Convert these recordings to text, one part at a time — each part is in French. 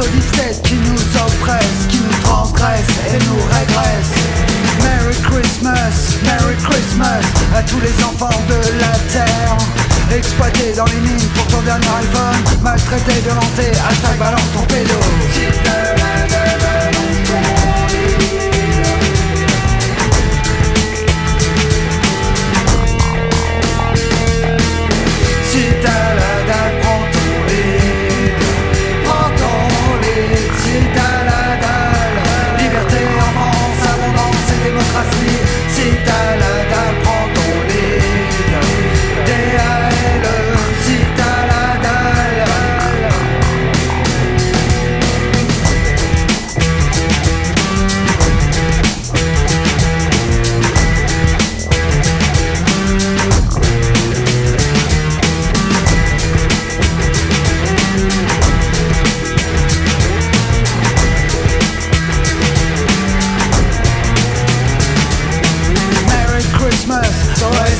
Aux dictates qui nous oppressent, qui nous transgressent et nous régressent. Merry Christmas, Merry Christmas à tous les enfants de la terre. Exploités dans les mines pour ton dernier iPhone, maltraités, violentés, hashtag balance ton pédo.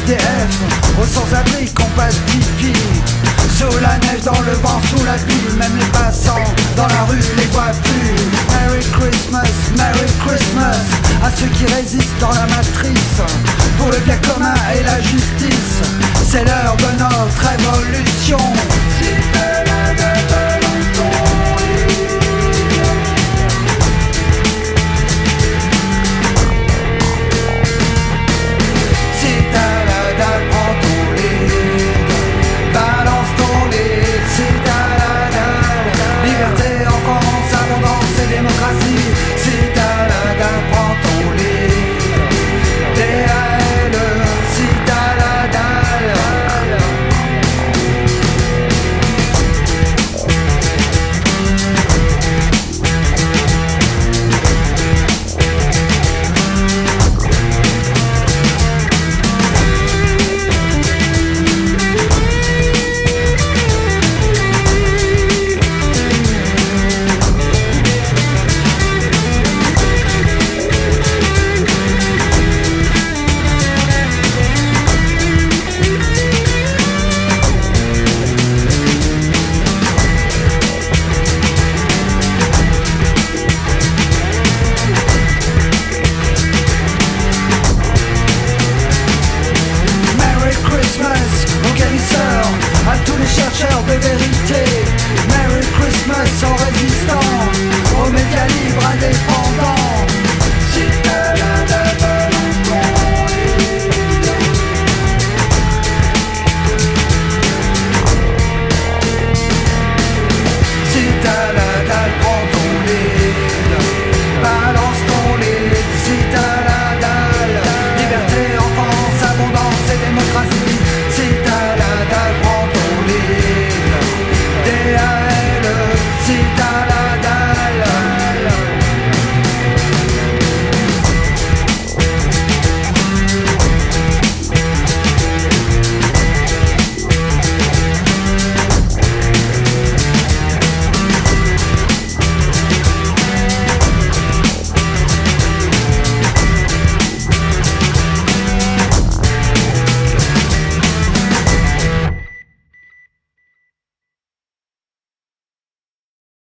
SDF, aux sans-abri qui ont pas de pipi. Sous la neige, dans le vent, sous la pluie Même les passants dans la rue les voient plus. Merry Christmas, Merry Christmas À ceux qui résistent dans la matrice. Pour le bien commun et la justice C'est l'heure de notre révolution